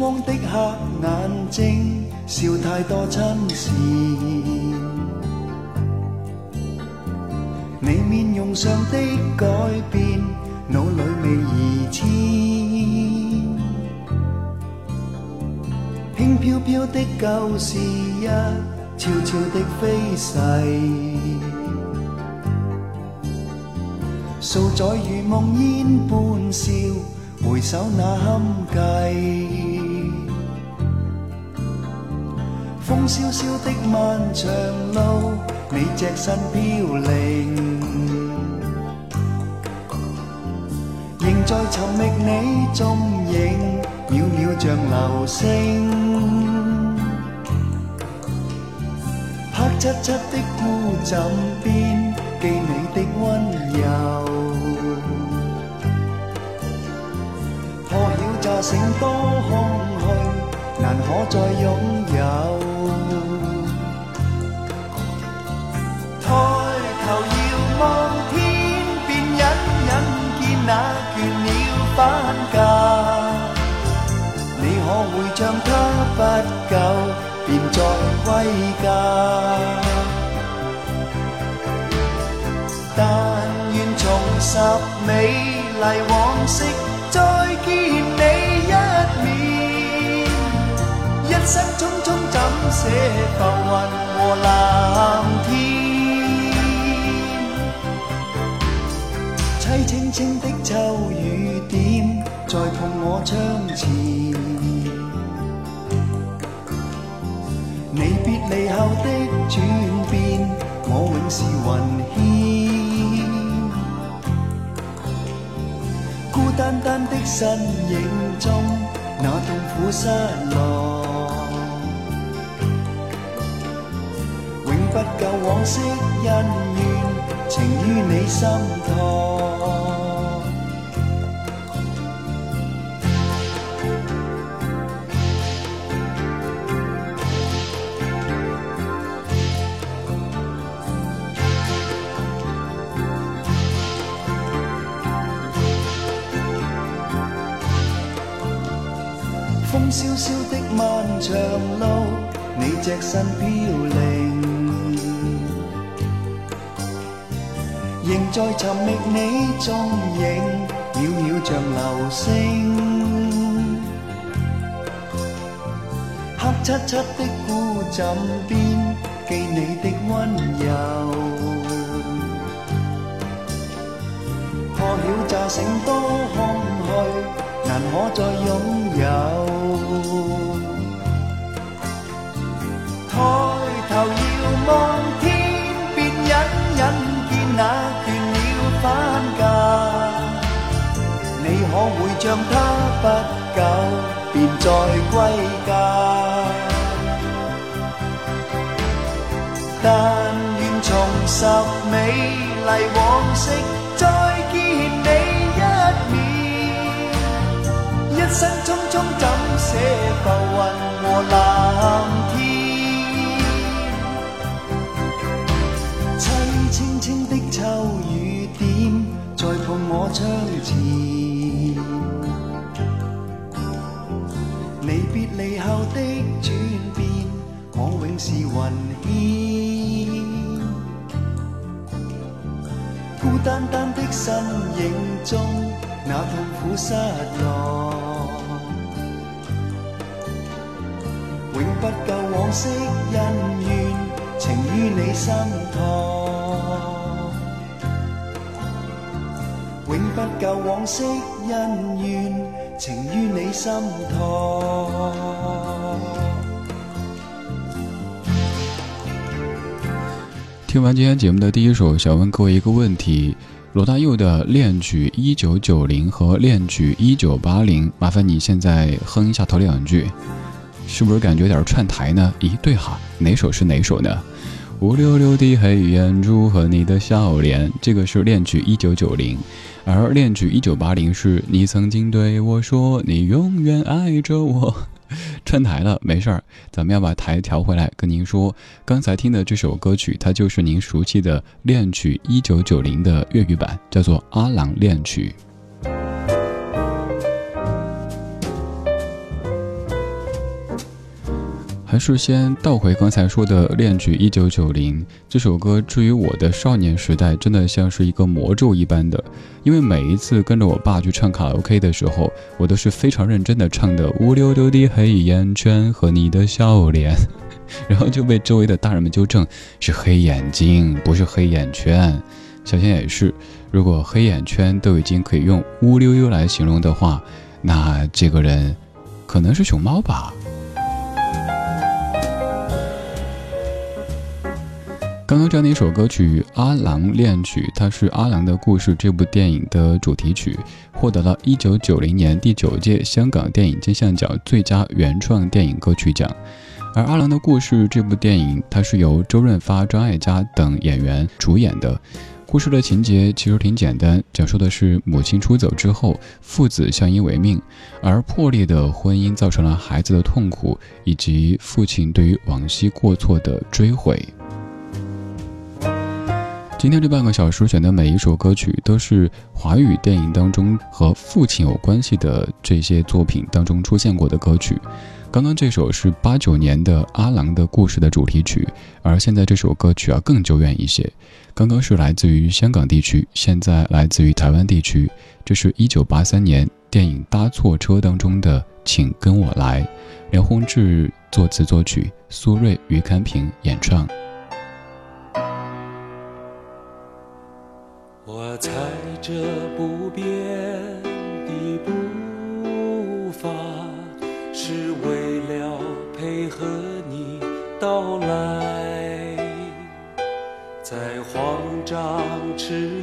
汪的黑眼睛，笑太多亲事。你面容上的改变，脑里未移迁。轻飘飘的旧事，一悄悄的飞逝。数载如梦烟般笑。回首那堪计，萧萧的漫长路，你只身飘零，仍在寻觅你踪影，渺渺像流星。黑漆漆的孤枕边，记你的温柔。破晓乍醒多空虚，难可再拥有。那倦鸟返家。你可会像他不久便再归家？但愿重拾美丽往昔，再见你。一面。一生匆匆怎舍浮云和蓝天？凄清清的秋雨点，在碰我窗前。你别离后的转变，我永是云牵。孤单单的身影中，那痛苦失落。永不够往昔恩怨，情于你心痛。风萧萧的漫长路，你只身飘零。仍在寻觅你踪影，渺渺像流星。黑漆漆的孤枕边，记你的温柔。破晓乍醒多空虚，难可再拥有。抬头遥望天边，隐隐见那。返家，你可会将他不久便再归家？但愿重拾美丽往昔，再见你一面。一生匆匆怎舍浮云和蓝天？凄清清的秋。碰我窗前，离别离后的转变，我永是云牵。孤单单的身影中，那痛苦失落，永不够往昔恩怨，情于你心托。永不够往昔恩怨情于你心头听完今天节目的第一首想问各位一个问题罗大佑的恋曲一九九零和恋曲一九八零麻烦你现在哼一下头两句是不是感觉有点串台呢？咦对哈哪首是哪首呢？乌溜溜的黑眼珠和你的笑脸，这个是《恋曲一九九零》，而《恋曲一九八零》是你曾经对我说你永远爱着我。串台了，没事儿，咱们要把台调回来。跟您说，刚才听的这首歌曲，它就是您熟悉的《恋曲一九九零》的粤语版，叫做《阿郎恋曲》。还是先倒回刚才说的《恋曲一九九零》这首歌，至于我的少年时代，真的像是一个魔咒一般的。因为每一次跟着我爸去唱卡拉 OK 的时候，我都是非常认真的唱的“乌溜溜的黑眼圈和你的笑脸”，然后就被周围的大人们纠正是黑眼睛，不是黑眼圈。小仙也是，如果黑眼圈都已经可以用“乌溜溜”来形容的话，那这个人可能是熊猫吧。刚刚这样的一首歌曲《阿郎恋曲》，它是《阿郎的故事》这部电影的主题曲，获得了一九九零年第九届香港电影金像奖最佳原创电影歌曲奖。而《阿郎的故事》这部电影，它是由周润发、张艾嘉等演员主演的。故事的情节其实挺简单，讲述的是母亲出走之后，父子相依为命，而破裂的婚姻造成了孩子的痛苦，以及父亲对于往昔过错的追悔。今天这半个小时选的每一首歌曲，都是华语电影当中和父亲有关系的这些作品当中出现过的歌曲。刚刚这首是八九年的《阿郎的故事》的主题曲，而现在这首歌曲啊更久远一些。刚刚是来自于香港地区，现在来自于台湾地区。这是一九八三年电影《搭错车》当中的《请跟我来》，梁宏志作词作曲，苏芮、于堪平演唱。这不变的步伐，是为了配合你到来，在慌张迟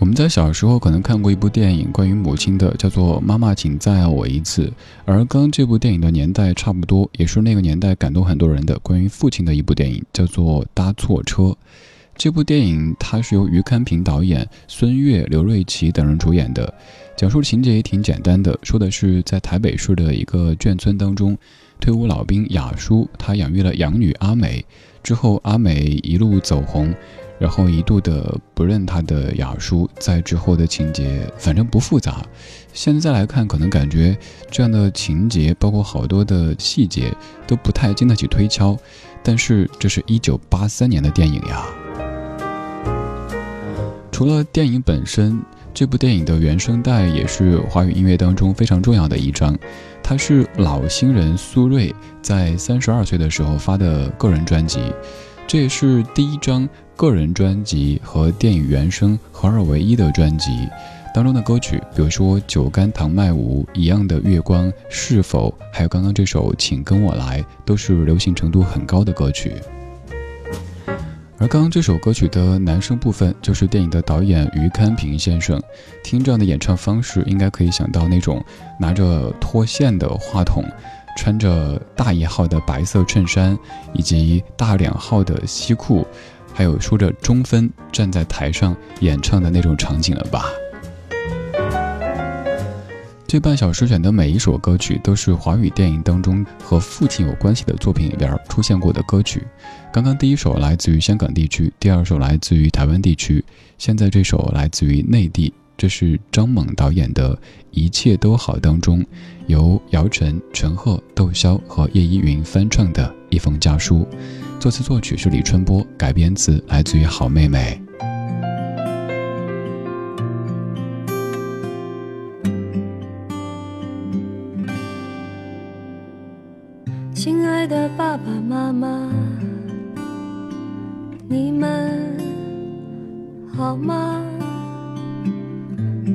我们在小时候可能看过一部电影，关于母亲的，叫做《妈妈，请再爱我一次》。而跟这部电影的年代差不多，也是那个年代感动很多人的关于父亲的一部电影，叫做《搭错车》。这部电影它是由于堪平导演，孙越、刘瑞琦等人主演的，讲述情节也挺简单的，说的是在台北市的一个眷村当中，退伍老兵雅叔他养育了养女阿美，之后阿美一路走红。然后一度的不认他的雅叔，在之后的情节反正不复杂。现在来看，可能感觉这样的情节，包括好多的细节都不太经得起推敲。但是这是一九八三年的电影呀。除了电影本身，这部电影的原声带也是华语音乐当中非常重要的一张。它是老新人苏芮在三十二岁的时候发的个人专辑，这也是第一张。个人专辑和电影原声合二为一的专辑当中的歌曲，比如说《酒干倘卖无》一样的月光，是否还有刚刚这首《请跟我来》，都是流行程度很高的歌曲。而刚刚这首歌曲的男声部分，就是电影的导演于堪平先生。听这样的演唱方式，应该可以想到那种拿着脱线的话筒，穿着大一号的白色衬衫，以及大两号的西裤。还有梳着中分站在台上演唱的那种场景了吧？这半小时选的每一首歌曲都是华语电影当中和父亲有关系的作品里边出现过的歌曲。刚刚第一首来自于香港地区，第二首来自于台湾地区，现在这首来自于内地。这是张猛导演的《一切都好》当中，由姚晨、陈赫、窦骁和叶依云翻唱的一封家书。作词作曲是李春波，改编词来自于好妹妹。亲爱的爸爸妈妈，你们好吗？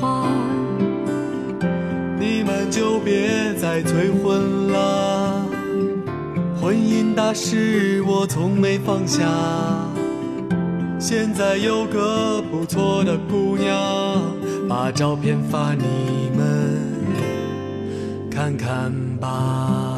花。你们就别再催婚了，婚姻大事我从没放下。现在有个不错的姑娘，把照片发你们看看吧。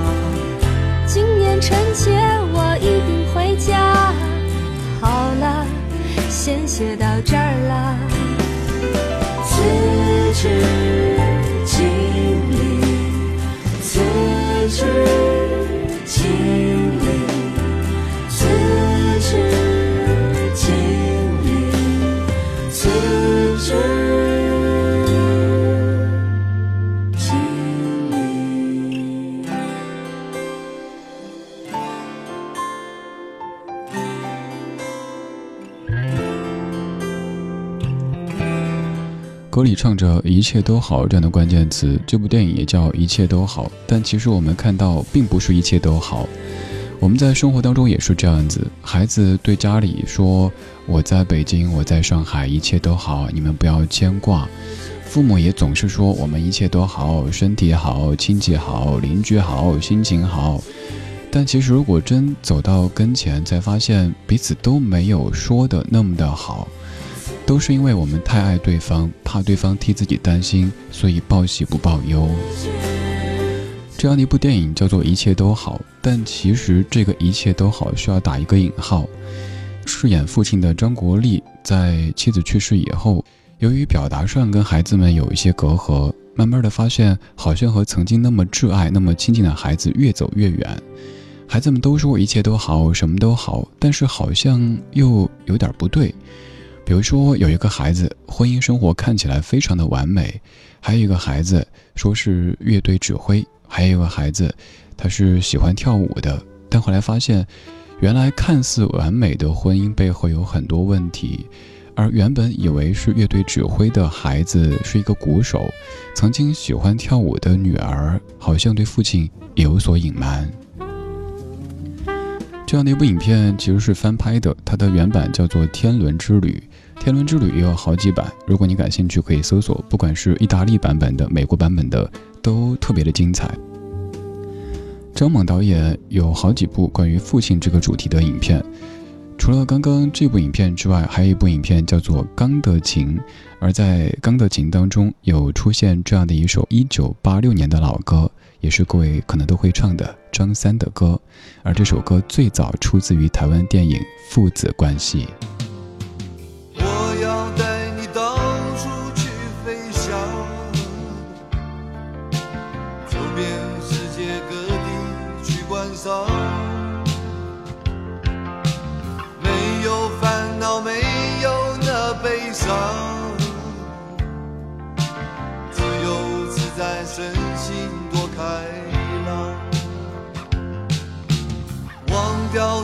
春节我一定回家。好了，先写到这儿了。辞职歌里唱着“一切都好”这样的关键词，这部电影也叫“一切都好”。但其实我们看到，并不是一切都好。我们在生活当中也是这样子，孩子对家里说：“我在北京，我在上海，一切都好，你们不要牵挂。”父母也总是说：“我们一切都好，身体好，亲戚好，邻居好，心情好。”但其实，如果真走到跟前，才发现彼此都没有说的那么的好，都是因为我们太爱对方，怕对方替自己担心，所以报喜不报忧。这样的一部电影叫做《一切都好》，但其实这个一切都好需要打一个引号。饰演父亲的张国立在妻子去世以后，由于表达上跟孩子们有一些隔阂，慢慢的发现好像和曾经那么挚爱、那么亲近的孩子越走越远。孩子们都说一切都好，什么都好，但是好像又有点不对。比如说，有一个孩子婚姻生活看起来非常的完美，还有一个孩子说是乐队指挥，还有一个孩子他是喜欢跳舞的，但后来发现，原来看似完美的婚姻背后有很多问题。而原本以为是乐队指挥的孩子是一个鼓手，曾经喜欢跳舞的女儿好像对父亲也有所隐瞒。这样的一部影片其实是翻拍的，它的原版叫做《天伦之旅》，《天伦之旅》也有好几版，如果你感兴趣，可以搜索，不管是意大利版本的、美国版本的，都特别的精彩。张猛导演有好几部关于父亲这个主题的影片，除了刚刚这部影片之外，还有一部影片叫做《钢的琴》，而在《钢的琴》当中有出现这样的一首1986年的老歌。也是各位可能都会唱的张三的歌，而这首歌最早出自于台湾电影《父子关系》。没有烦恼，没有那悲伤，自由自在，身心多。开朗，忘掉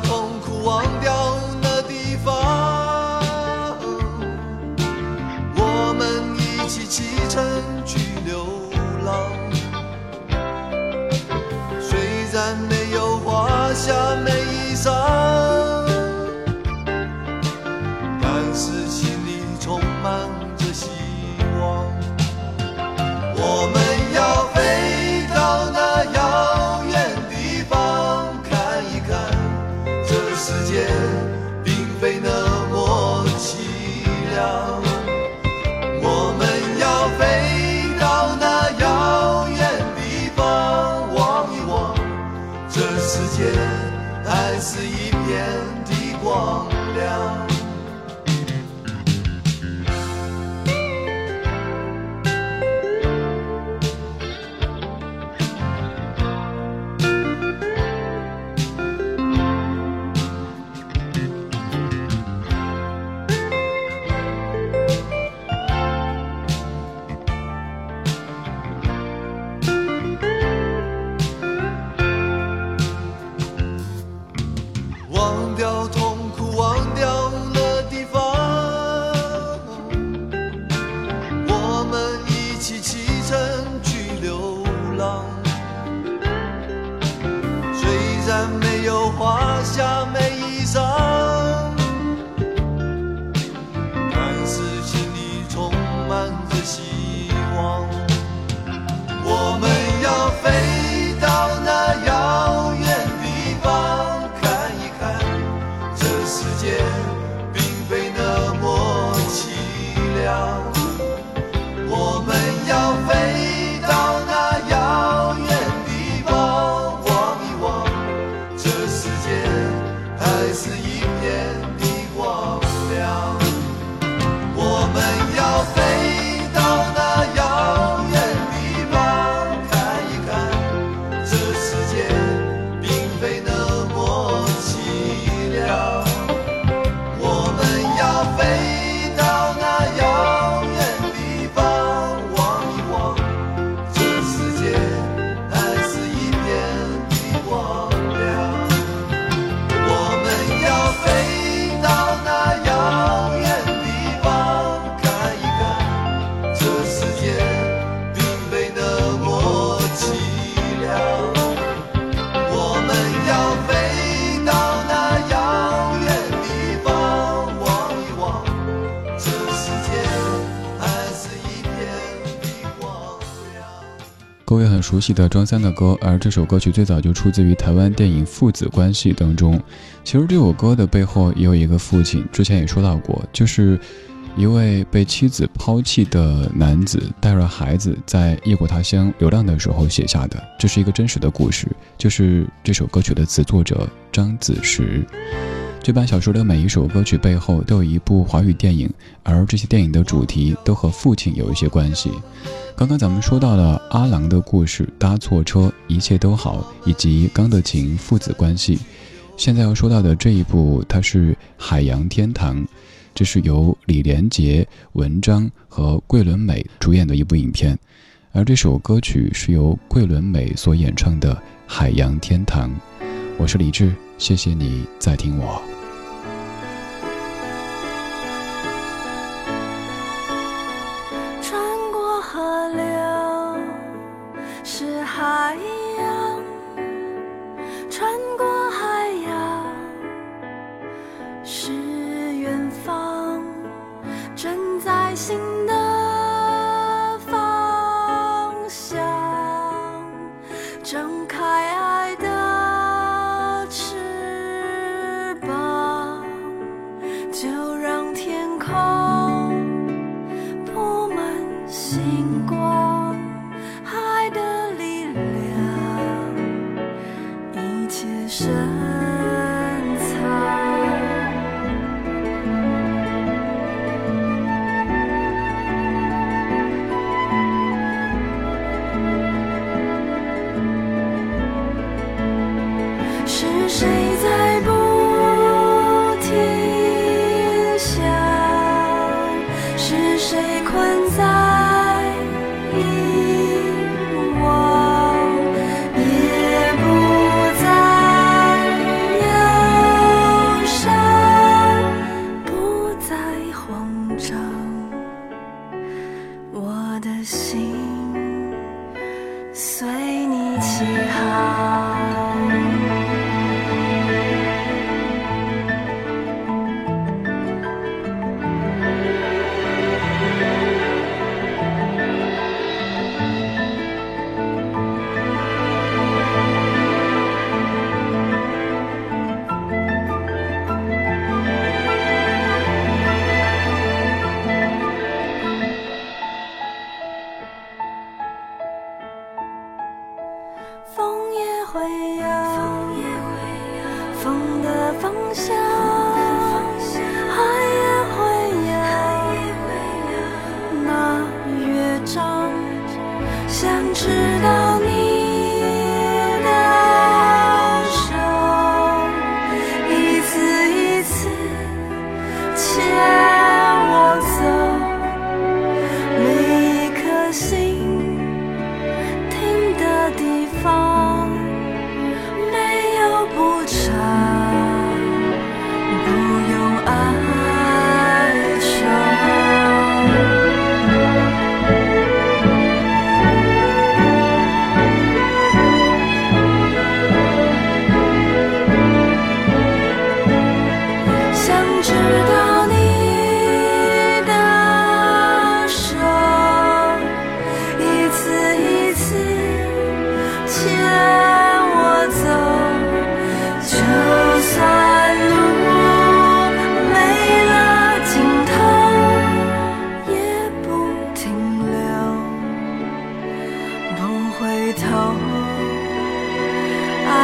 世界并非那各位很熟悉的张三的歌，而这首歌曲最早就出自于台湾电影《父子关系》当中。其实这首歌的背后也有一个父亲，之前也说到过，就是一位被妻子抛弃的男子带着孩子在异国他乡流浪的时候写下的，这是一个真实的故事，就是这首歌曲的词作者张子时。这版小说的每一首歌曲背后都有一部华语电影，而这些电影的主题都和父亲有一些关系。刚刚咱们说到了阿郎的故事，搭错车，一切都好，以及钢的琴父子关系。现在要说到的这一部，它是《海洋天堂》，这是由李连杰、文章和桂纶镁主演的一部影片，而这首歌曲是由桂纶镁所演唱的《海洋天堂》。我是李志，谢谢你在听我。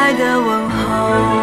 爱的问候。